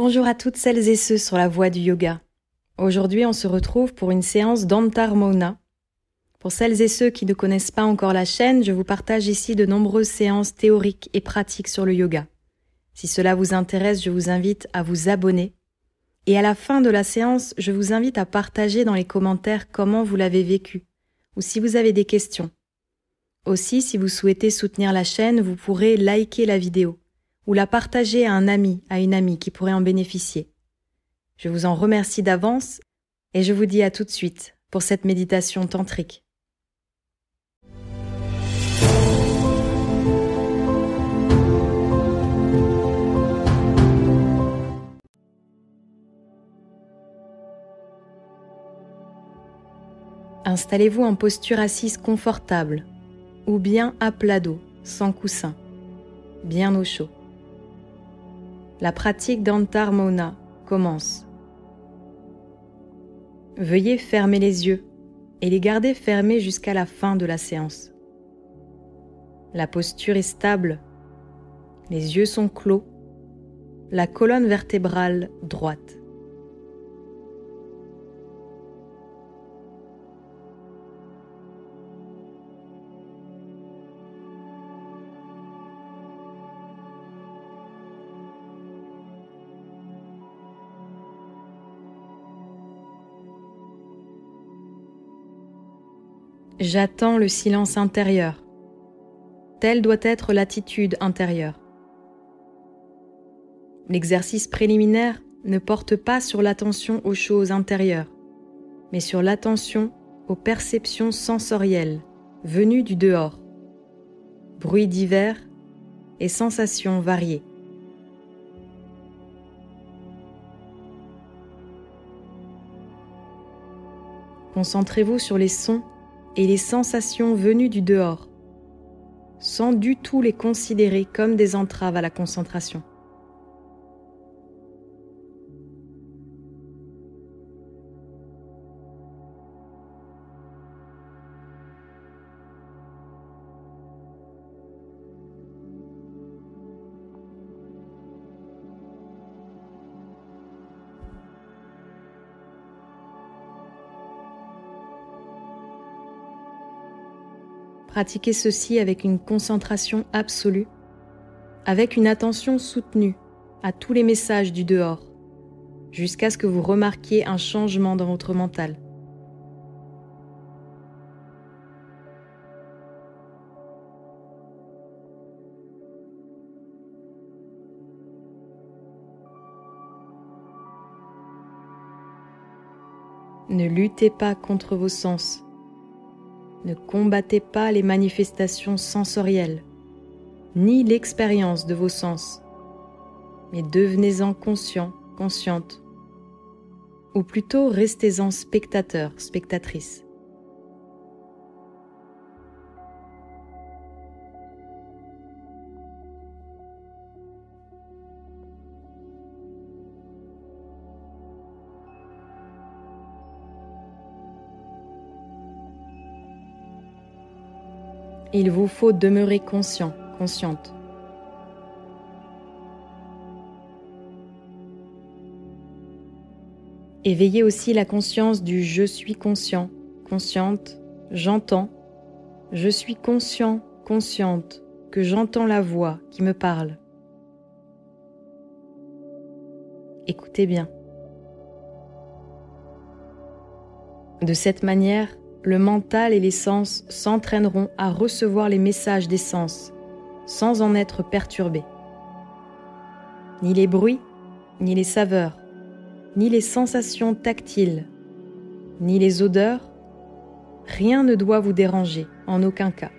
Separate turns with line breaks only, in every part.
Bonjour à toutes celles et ceux sur la voie du yoga. Aujourd'hui, on se retrouve pour une séance d'Antar Mona. Pour celles et ceux qui ne connaissent pas encore la chaîne, je vous partage ici de nombreuses séances théoriques et pratiques sur le yoga. Si cela vous intéresse, je vous invite à vous abonner. Et à la fin de la séance, je vous invite à partager dans les commentaires comment vous l'avez vécu, ou si vous avez des questions. Aussi, si vous souhaitez soutenir la chaîne, vous pourrez liker la vidéo ou la partager à un ami, à une amie qui pourrait en bénéficier. Je vous en remercie d'avance et je vous dis à tout de suite pour cette méditation tantrique. Installez-vous en posture assise confortable ou bien à plat dos, sans coussin, bien au chaud. La pratique d'Antar Mona commence. Veuillez fermer les yeux et les garder fermés jusqu'à la fin de la séance. La posture est stable, les yeux sont clos, la colonne vertébrale droite. J'attends le silence intérieur. Telle doit être l'attitude intérieure. L'exercice préliminaire ne porte pas sur l'attention aux choses intérieures, mais sur l'attention aux perceptions sensorielles venues du dehors, bruits divers et sensations variées. Concentrez-vous sur les sons et les sensations venues du dehors, sans du tout les considérer comme des entraves à la concentration. Pratiquez ceci avec une concentration absolue, avec une attention soutenue à tous les messages du dehors, jusqu'à ce que vous remarquiez un changement dans votre mental. Ne luttez pas contre vos sens ne combattez pas les manifestations sensorielles, ni l'expérience de vos sens, mais devenez-en conscient, consciente, ou plutôt restez-en spectateur, spectatrice. Il vous faut demeurer conscient, consciente. Éveillez aussi la conscience du je suis conscient, consciente, j'entends, je suis conscient, consciente, que j'entends la voix qui me parle. Écoutez bien. De cette manière, le mental et les sens s'entraîneront à recevoir les messages des sens sans en être perturbés. Ni les bruits, ni les saveurs, ni les sensations tactiles, ni les odeurs, rien ne doit vous déranger en aucun cas.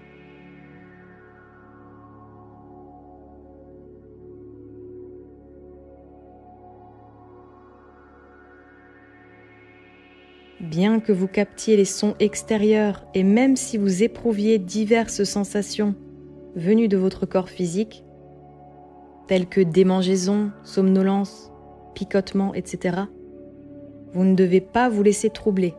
Bien que vous captiez les sons extérieurs et même si vous éprouviez diverses sensations venues de votre corps physique, telles que démangeaisons, somnolence, picotement, etc., vous ne devez pas vous laisser troubler.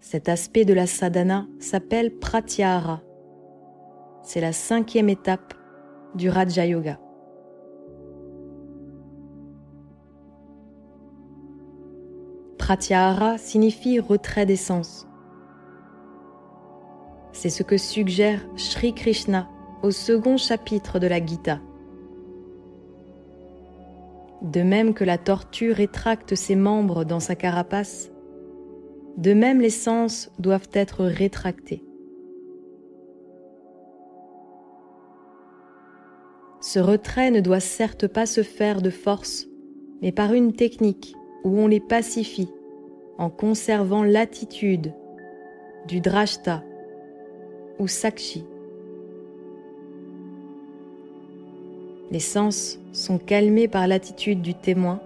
Cet aspect de la sadhana s'appelle pratyahara. C'est la cinquième étape du Raja Yoga. Pratyahara signifie retrait des sens. C'est ce que suggère Sri Krishna au second chapitre de la Gita. De même que la tortue rétracte ses membres dans sa carapace, de même les sens doivent être rétractés. Ce retrait ne doit certes pas se faire de force, mais par une technique où on les pacifie en conservant l'attitude du drashta ou sakshi. Les sens sont calmés par l'attitude du témoin.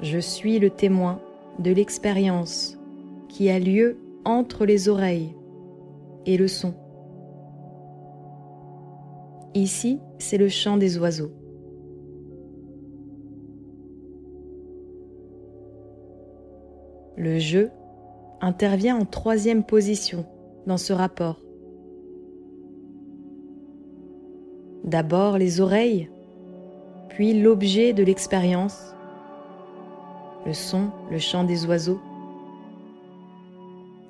Je suis le témoin de l'expérience qui a lieu entre les oreilles et le son. Ici, c'est le chant des oiseaux. Le jeu intervient en troisième position dans ce rapport. D'abord les oreilles, puis l'objet de l'expérience, le son, le chant des oiseaux.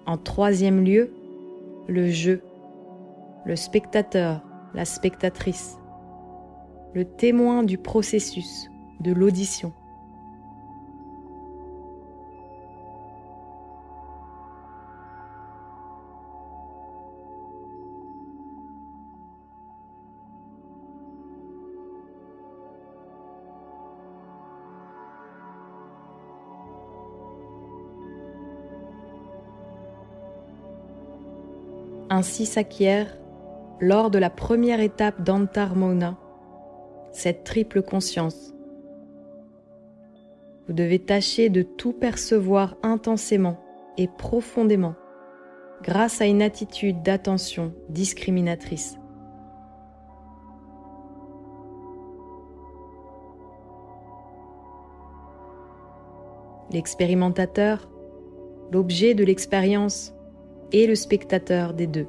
En troisième lieu, le jeu, le spectateur, la spectatrice, le témoin du processus de l'audition. Ainsi s'acquiert, lors de la première étape d'Antarmona, cette triple conscience. Vous devez tâcher de tout percevoir intensément et profondément grâce à une attitude d'attention discriminatrice. L'expérimentateur, l'objet de l'expérience, et le spectateur des deux.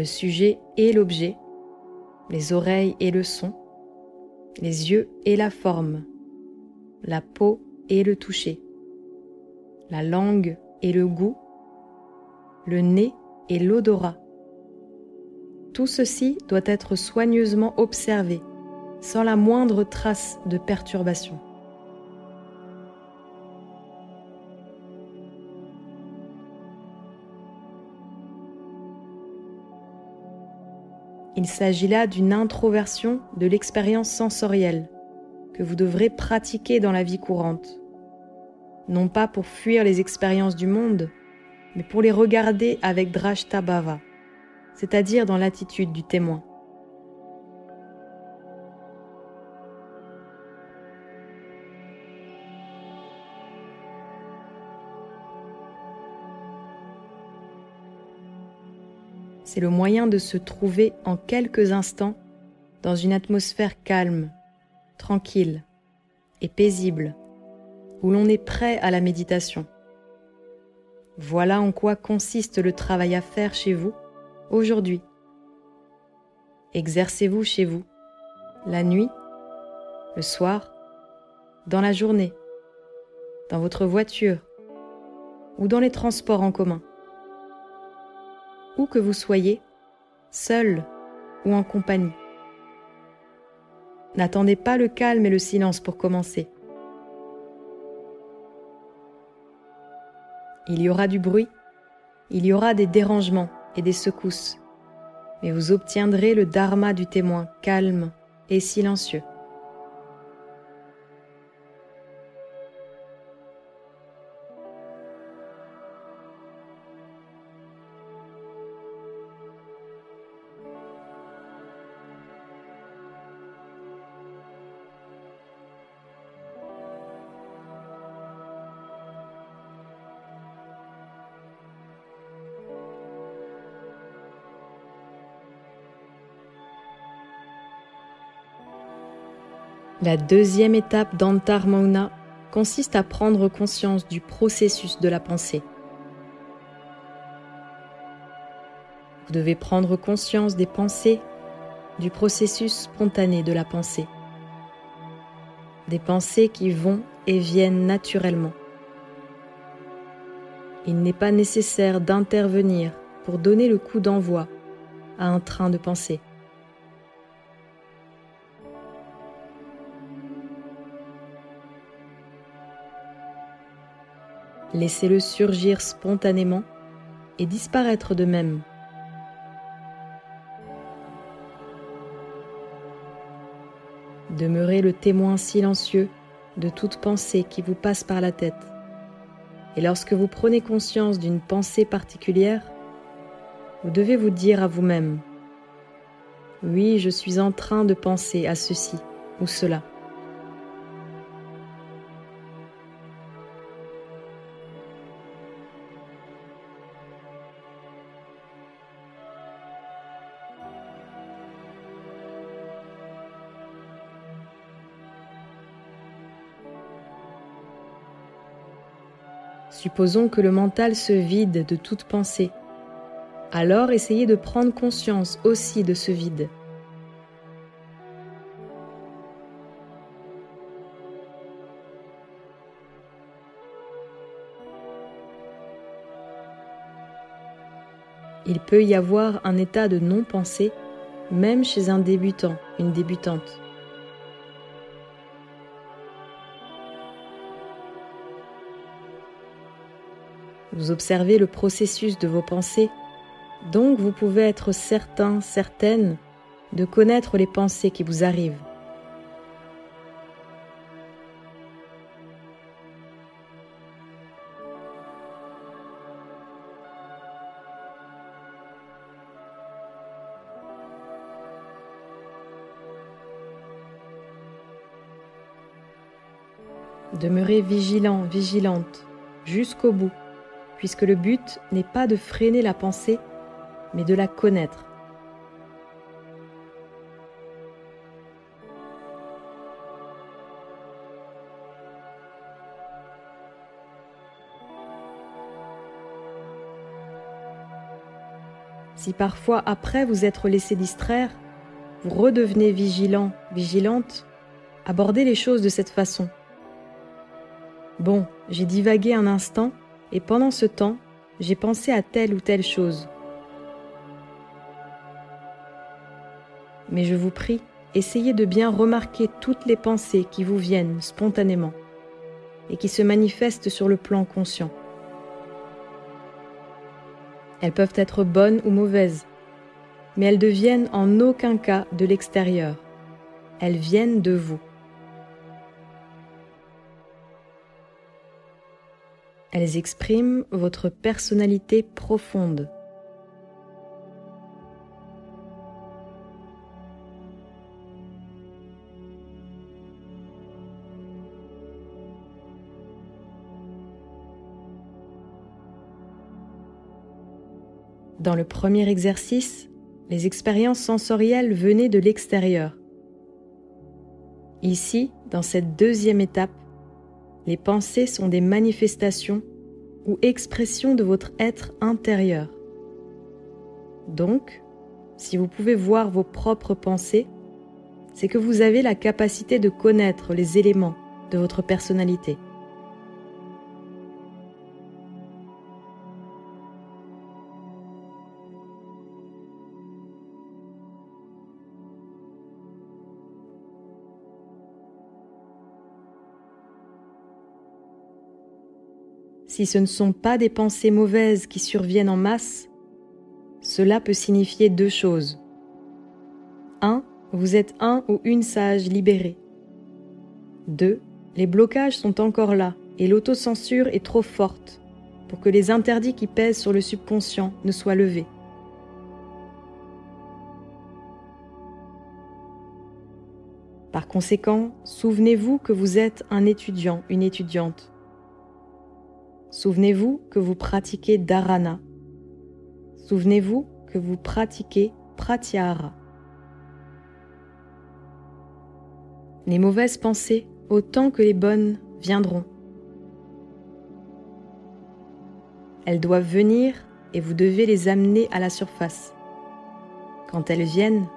Le sujet et l'objet, les oreilles et le son, les yeux et la forme, la peau et le toucher, la langue et le goût, le nez et l'odorat, tout ceci doit être soigneusement observé, sans la moindre trace de perturbation. Il s'agit là d'une introversion de l'expérience sensorielle que vous devrez pratiquer dans la vie courante, non pas pour fuir les expériences du monde, mais pour les regarder avec Drashta Bhava c'est-à-dire dans l'attitude du témoin. C'est le moyen de se trouver en quelques instants dans une atmosphère calme, tranquille et paisible, où l'on est prêt à la méditation. Voilà en quoi consiste le travail à faire chez vous aujourd'hui. Exercez-vous chez vous, la nuit, le soir, dans la journée, dans votre voiture ou dans les transports en commun. Que vous soyez, seul ou en compagnie. N'attendez pas le calme et le silence pour commencer. Il y aura du bruit, il y aura des dérangements, et des secousses, mais vous obtiendrez le dharma du témoin calme et silencieux. La deuxième étape d'Antarmauna consiste à prendre conscience du processus de la pensée. Vous devez prendre conscience des pensées, du processus spontané de la pensée. Des pensées qui vont et viennent naturellement. Il n'est pas nécessaire d'intervenir pour donner le coup d'envoi à un train de pensée. Laissez-le surgir spontanément et disparaître de même. Demeurez le témoin silencieux de toute pensée qui vous passe par la tête. Et lorsque vous prenez conscience d'une pensée particulière, vous devez vous dire à vous-même, oui, je suis en train de penser à ceci ou cela. Supposons que le mental se vide de toute pensée. Alors essayez de prendre conscience aussi de ce vide. Il peut y avoir un état de non-pensée même chez un débutant, une débutante. Vous observez le processus de vos pensées, donc vous pouvez être certain, certaine de connaître les pensées qui vous arrivent. Demeurez vigilant, vigilante, jusqu'au bout puisque le but n'est pas de freiner la pensée, mais de la connaître. Si parfois après vous êtes laissé distraire, vous redevenez vigilant, vigilante, abordez les choses de cette façon. Bon, j'ai divagué un instant, et pendant ce temps, j'ai pensé à telle ou telle chose. Mais je vous prie, essayez de bien remarquer toutes les pensées qui vous viennent spontanément et qui se manifestent sur le plan conscient. Elles peuvent être bonnes ou mauvaises, mais elles deviennent en aucun cas de l'extérieur. Elles viennent de vous. Elles expriment votre personnalité profonde. Dans le premier exercice, les expériences sensorielles venaient de l'extérieur. Ici, dans cette deuxième étape, les pensées sont des manifestations ou expressions de votre être intérieur. Donc, si vous pouvez voir vos propres pensées, c'est que vous avez la capacité de connaître les éléments de votre personnalité. Si ce ne sont pas des pensées mauvaises qui surviennent en masse, cela peut signifier deux choses. 1. Vous êtes un ou une sage libérée. 2. Les blocages sont encore là et l'autocensure est trop forte pour que les interdits qui pèsent sur le subconscient ne soient levés. Par conséquent, souvenez-vous que vous êtes un étudiant, une étudiante. Souvenez-vous que vous pratiquez dharana. Souvenez-vous que vous pratiquez pratyahara. Les mauvaises pensées, autant que les bonnes, viendront. Elles doivent venir et vous devez les amener à la surface. Quand elles viennent,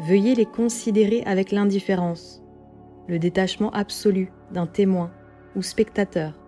veuillez les considérer avec l'indifférence, le détachement absolu d'un témoin ou spectateur.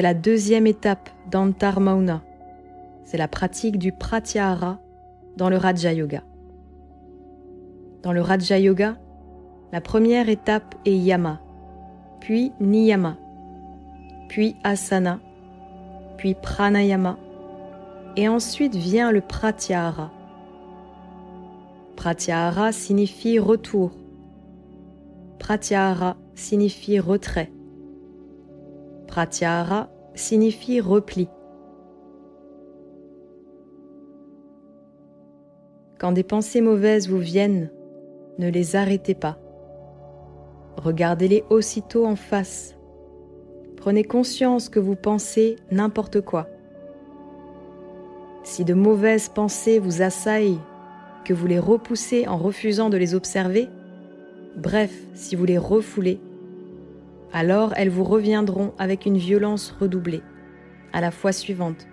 C'est la deuxième étape d'Antar Mauna. C'est la pratique du Pratyahara dans le Raja Yoga. Dans le Raja Yoga, la première étape est Yama, puis Niyama, puis Asana, puis Pranayama, et ensuite vient le Pratyahara. Pratyahara signifie retour. Pratyahara signifie retrait. Pratyahara signifie repli. Quand des pensées mauvaises vous viennent, ne les arrêtez pas. Regardez-les aussitôt en face. Prenez conscience que vous pensez n'importe quoi. Si de mauvaises pensées vous assaillent, que vous les repoussez en refusant de les observer, bref, si vous les refoulez, alors elles vous reviendront avec une violence redoublée, à la fois suivante.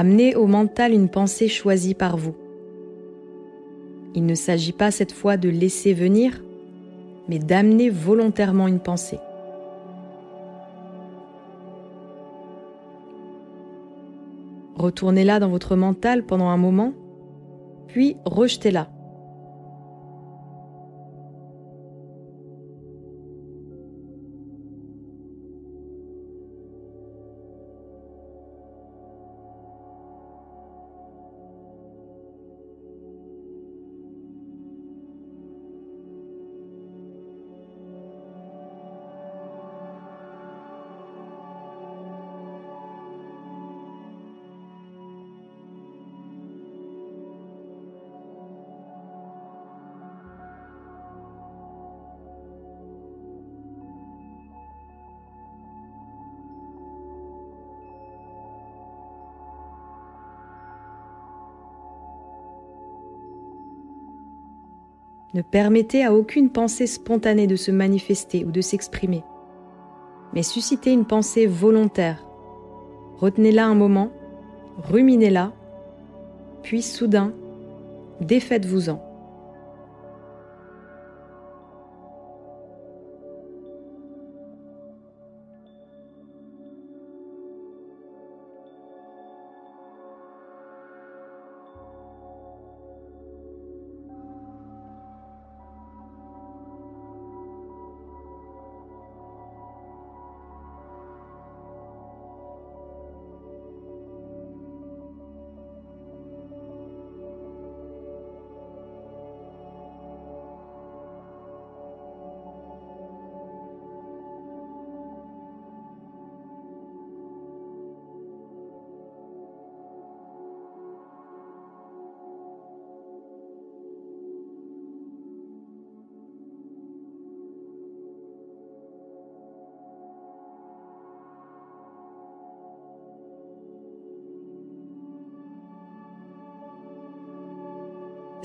Amenez au mental une pensée choisie par vous. Il ne s'agit pas cette fois de laisser venir, mais d'amener volontairement une pensée. Retournez-la dans votre mental pendant un moment, puis rejetez-la. Ne permettez à aucune pensée spontanée de se manifester ou de s'exprimer, mais suscitez une pensée volontaire. Retenez-la un moment, ruminez-la, puis soudain, défaites-vous-en.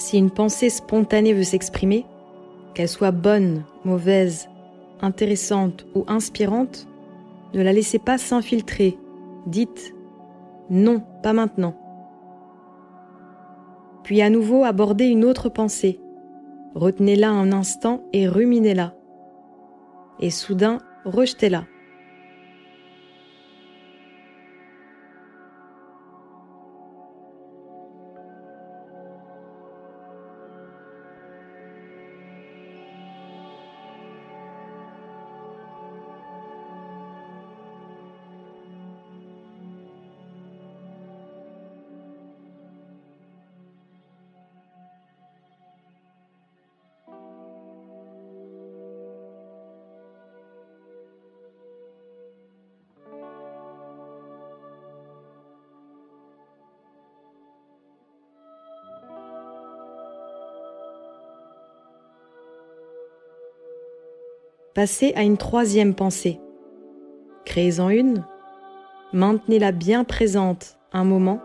Si une pensée spontanée veut s'exprimer, qu'elle soit bonne, mauvaise, intéressante ou inspirante, ne la laissez pas s'infiltrer. Dites non, pas maintenant. Puis à nouveau abordez une autre pensée. Retenez-la un instant et ruminez-la. Et soudain, rejetez-la. Passez à une troisième pensée. Créez-en une, maintenez-la bien présente un moment,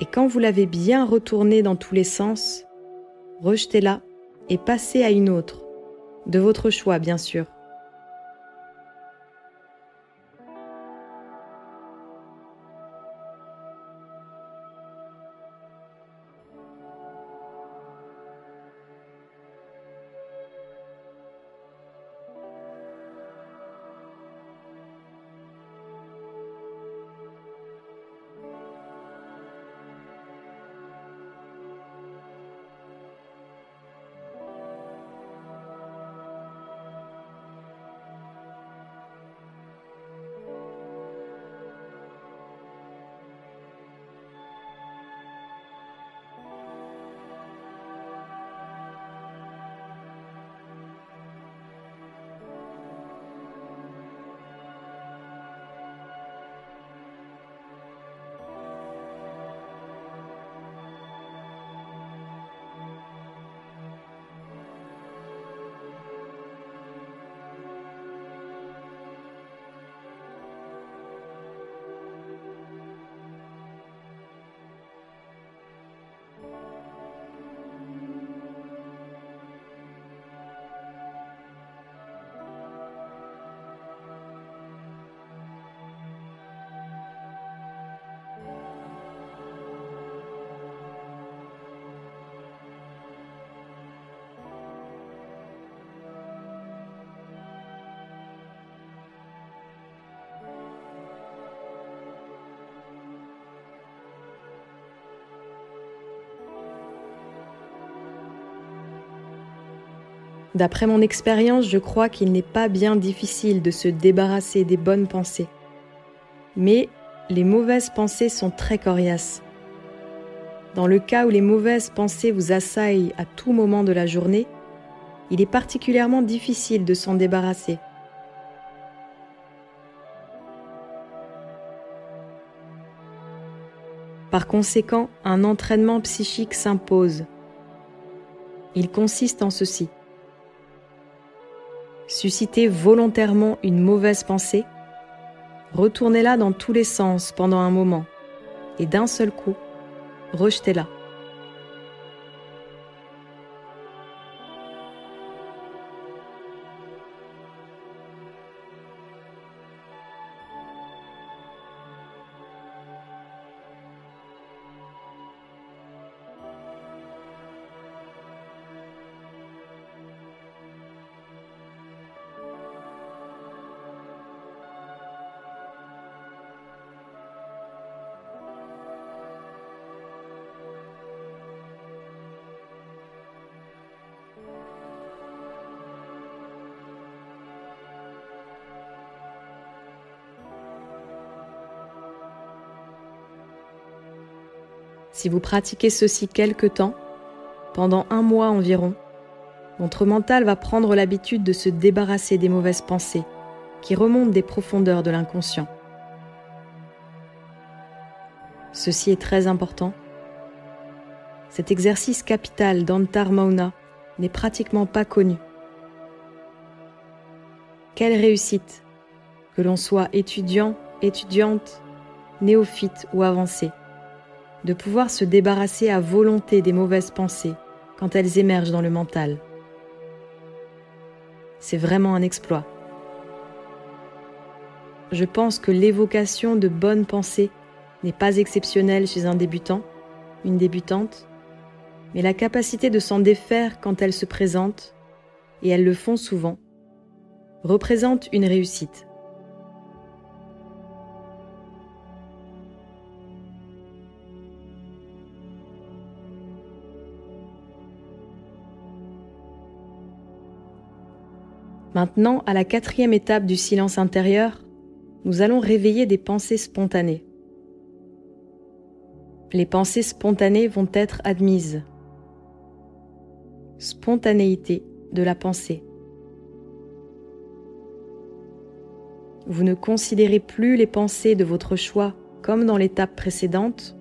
et quand vous l'avez bien retournée dans tous les sens, rejetez-la et passez à une autre, de votre choix bien sûr. D'après mon expérience, je crois qu'il n'est pas bien difficile de se débarrasser des bonnes pensées. Mais les mauvaises pensées sont très coriaces. Dans le cas où les mauvaises pensées vous assaillent à tout moment de la journée, il est particulièrement difficile de s'en débarrasser. Par conséquent, un entraînement psychique s'impose. Il consiste en ceci. Suscitez volontairement une mauvaise pensée, retournez-la dans tous les sens pendant un moment et d'un seul coup, rejetez-la. Si vous pratiquez ceci quelque temps, pendant un mois environ, votre mental va prendre l'habitude de se débarrasser des mauvaises pensées qui remontent des profondeurs de l'inconscient. Ceci est très important. Cet exercice capital d'Antar Mauna n'est pratiquement pas connu. Quelle réussite que l'on soit étudiant, étudiante, néophyte ou avancé de pouvoir se débarrasser à volonté des mauvaises pensées quand elles émergent dans le mental. C'est vraiment un exploit. Je pense que l'évocation de bonnes pensées n'est pas exceptionnelle chez un débutant, une débutante, mais la capacité de s'en défaire quand elles se présentent, et elles le font souvent, représente une réussite. Maintenant, à la quatrième étape du silence intérieur, nous allons réveiller des pensées spontanées. Les pensées spontanées vont être admises. Spontanéité de la pensée. Vous ne considérez plus les pensées de votre choix comme dans l'étape précédente,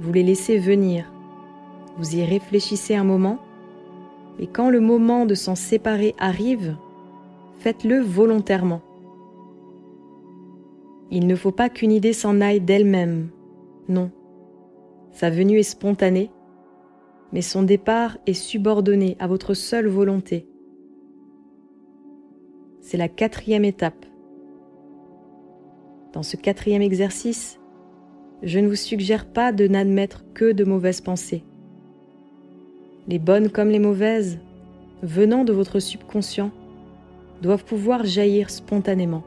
vous les laissez venir. Vous y réfléchissez un moment, et quand le moment de s'en séparer arrive, faites-le volontairement. Il ne faut pas qu'une idée s'en aille d'elle-même, non. Sa venue est spontanée, mais son départ est subordonné à votre seule volonté. C'est la quatrième étape. Dans ce quatrième exercice, je ne vous suggère pas de n'admettre que de mauvaises pensées. Les bonnes comme les mauvaises, venant de votre subconscient, doivent pouvoir jaillir spontanément.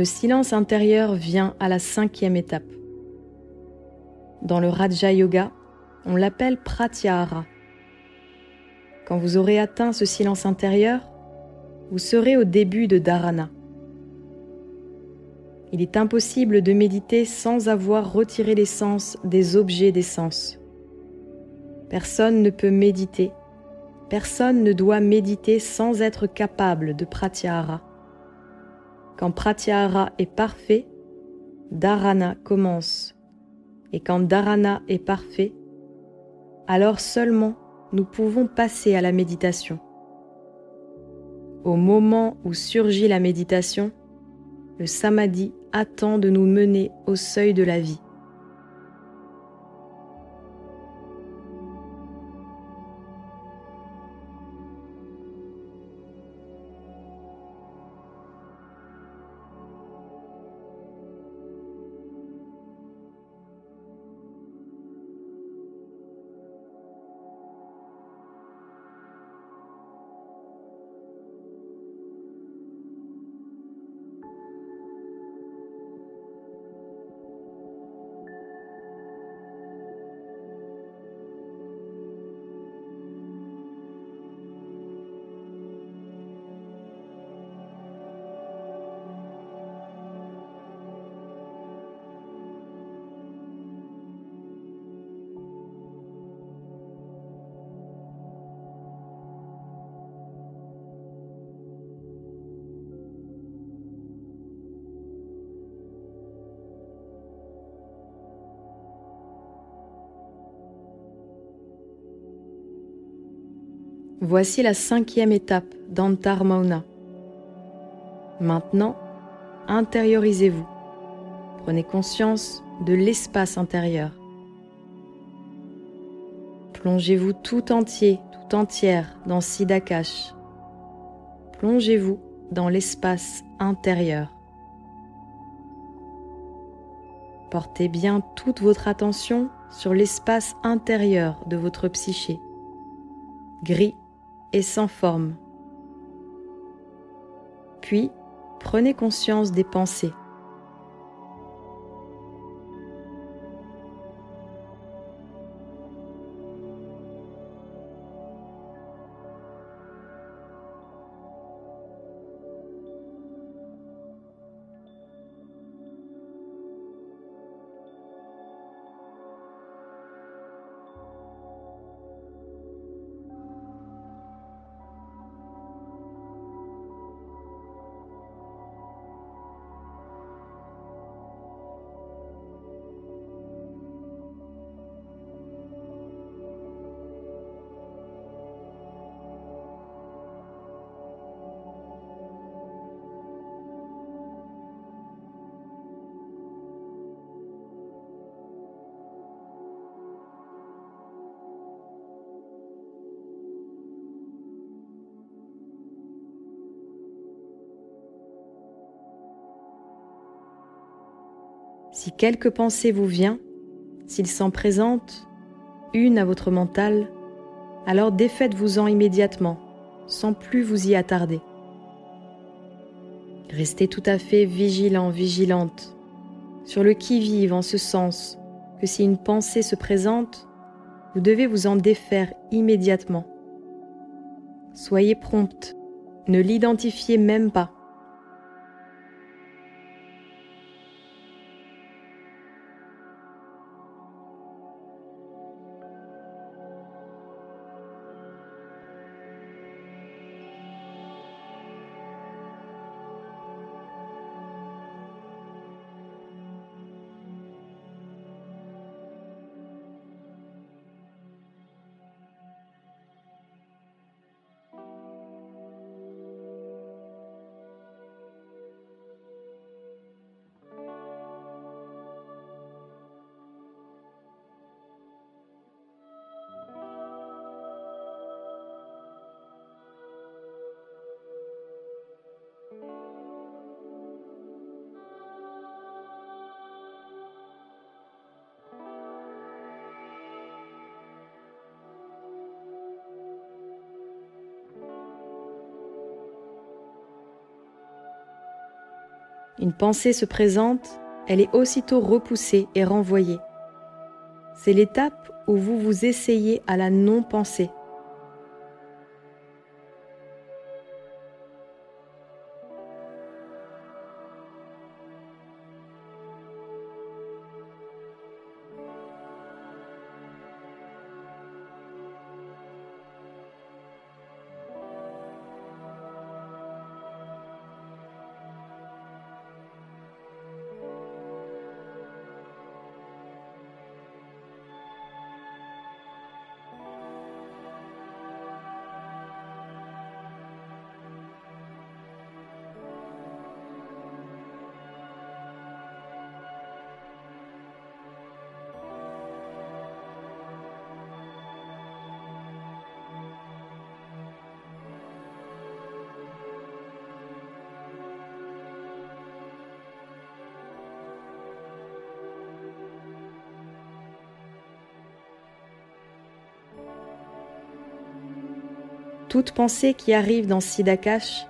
Le silence intérieur vient à la cinquième étape. Dans le Raja Yoga, on l'appelle Pratyahara. Quand vous aurez atteint ce silence intérieur, vous serez au début de Dharana. Il est impossible de méditer sans avoir retiré l'essence des objets des sens. Personne ne peut méditer, personne ne doit méditer sans être capable de Pratyahara. Quand Pratyahara est parfait, Dharana commence. Et quand Dharana est parfait, alors seulement nous pouvons passer à la méditation. Au moment où surgit la méditation, le samadhi attend de nous mener au seuil de la vie. Voici la cinquième étape d'Antar Mauna. Maintenant, intériorisez-vous. Prenez conscience de l'espace intérieur. Plongez-vous tout entier, tout entière dans Siddhakash. Plongez-vous dans l'espace intérieur. Portez bien toute votre attention sur l'espace intérieur de votre psyché, gris et sans forme. Puis, prenez conscience des pensées. Si quelque pensée vous vient, s'il s'en présente une à votre mental, alors défaites-vous-en immédiatement, sans plus vous y attarder. Restez tout à fait vigilant, vigilante, sur le qui-vive en ce sens que si une pensée se présente, vous devez vous en défaire immédiatement. Soyez prompte, ne l'identifiez même pas. Une pensée se présente, elle est aussitôt repoussée et renvoyée. C'est l'étape où vous vous essayez à la non-pensée. Toute pensée qui arrive dans Siddhakash,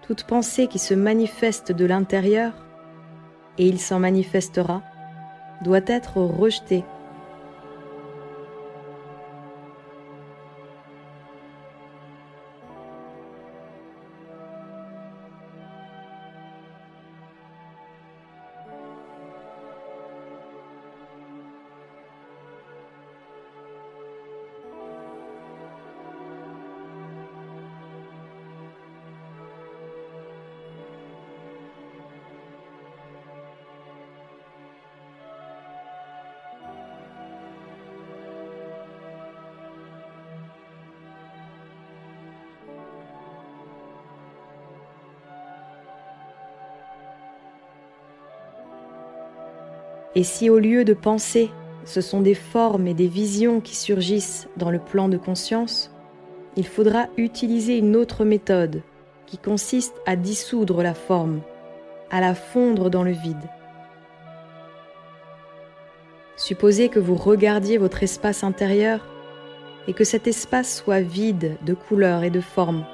toute pensée qui se manifeste de l'intérieur, et il s'en manifestera, doit être rejetée Et si au lieu de penser, ce sont des formes et des visions qui surgissent dans le plan de conscience, il faudra utiliser une autre méthode qui consiste à dissoudre la forme, à la fondre dans le vide. Supposez que vous regardiez votre espace intérieur et que cet espace soit vide de couleurs et de formes.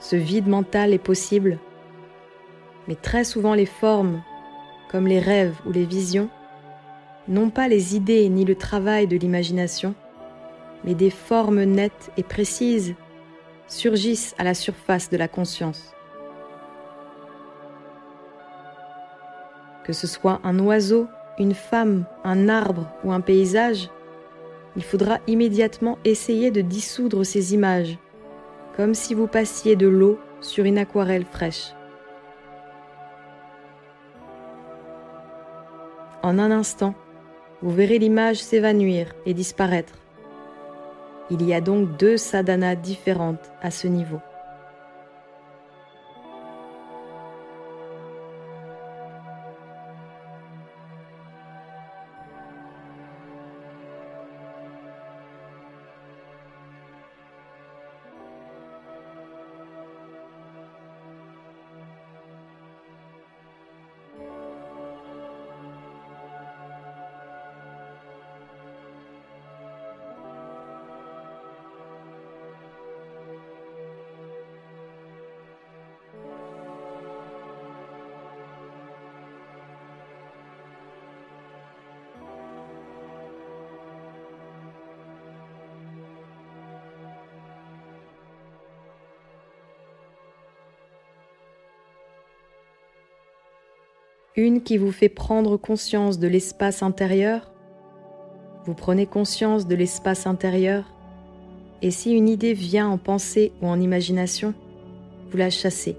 Ce vide mental est possible, mais très souvent les formes, comme les rêves ou les visions, n'ont pas les idées ni le travail de l'imagination, mais des formes nettes et précises surgissent à la surface de la conscience. Que ce soit un oiseau, une femme, un arbre ou un paysage, il faudra immédiatement essayer de dissoudre ces images, comme si vous passiez de l'eau sur une aquarelle fraîche. En un instant, vous verrez l'image s'évanouir et disparaître. Il y a donc deux sadhanas différentes à ce niveau. Une qui vous fait prendre conscience de l'espace intérieur, vous prenez conscience de l'espace intérieur, et si une idée vient en pensée ou en imagination, vous la chassez.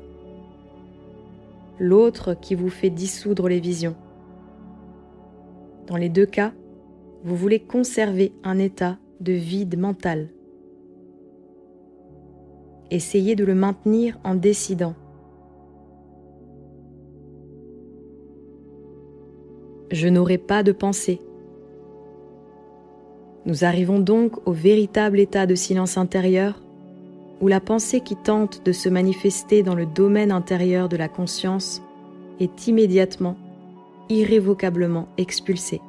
L'autre qui vous fait dissoudre les visions. Dans les deux cas, vous voulez conserver un état de vide mental. Essayez de le maintenir en décidant je n'aurai pas de pensée. Nous arrivons donc au véritable état de silence intérieur où la pensée qui tente de se manifester dans le domaine intérieur de la conscience est immédiatement, irrévocablement expulsée.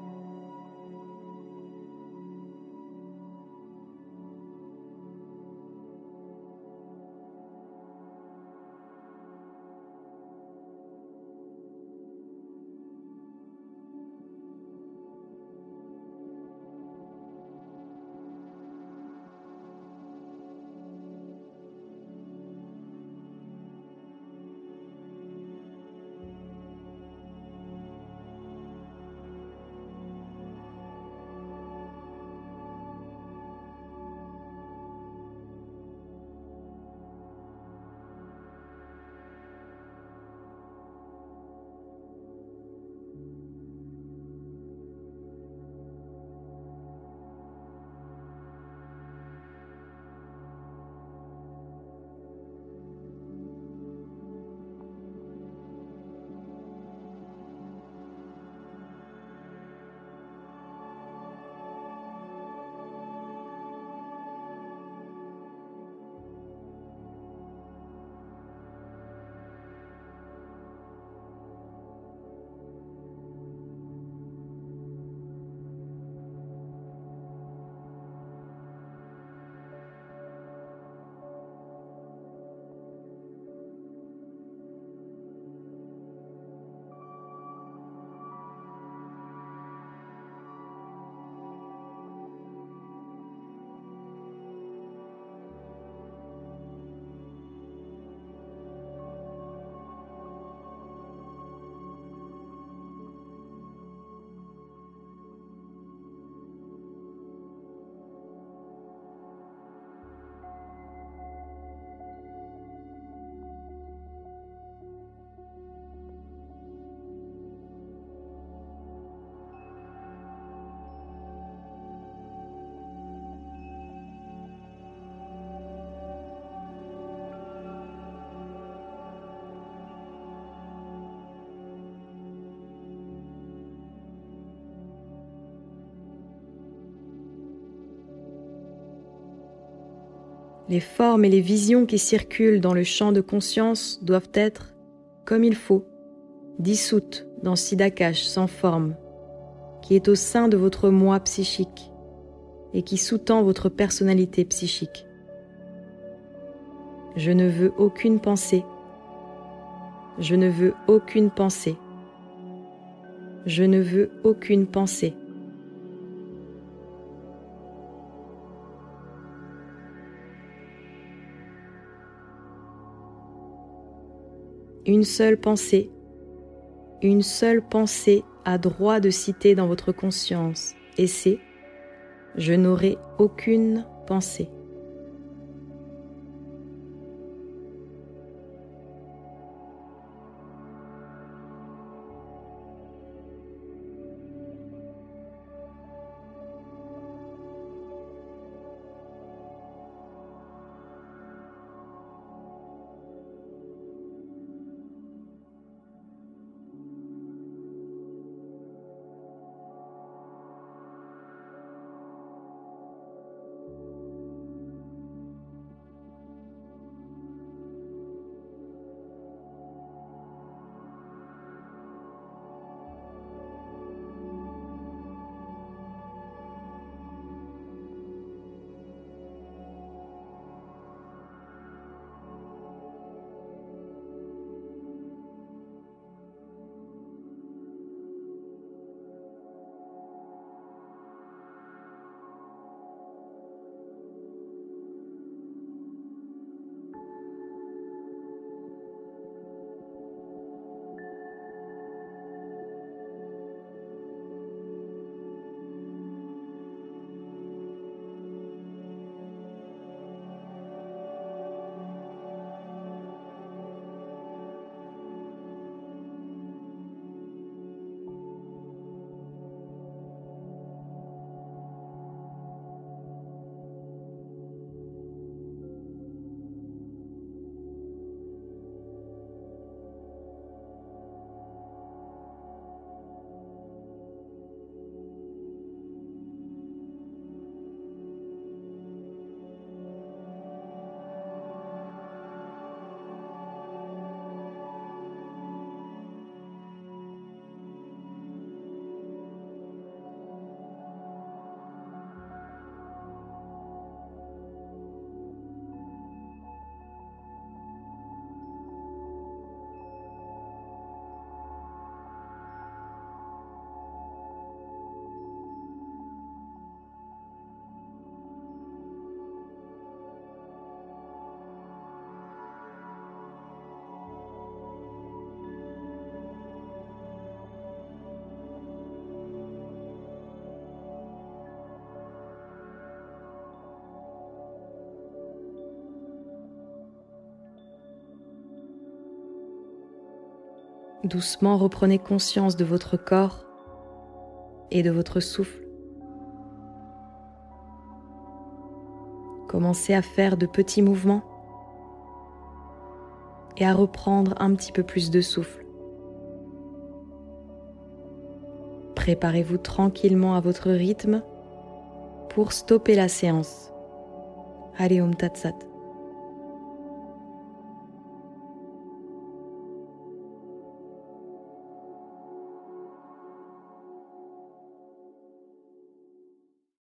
Les formes et les visions qui circulent dans le champ de conscience doivent être, comme il faut, dissoutes dans Siddhakash sans forme, qui est au sein de votre moi psychique et qui sous-tend votre personnalité psychique. Je ne veux aucune pensée. Je ne veux aucune pensée. Je ne veux aucune pensée. Une seule pensée, une seule pensée a droit de citer dans votre conscience, et c'est ⁇ Je n'aurai aucune pensée ⁇ Doucement reprenez conscience de votre corps et de votre souffle. Commencez à faire de petits mouvements et à reprendre un petit peu plus de souffle. Préparez-vous tranquillement à votre rythme pour stopper la séance. Allez, Om.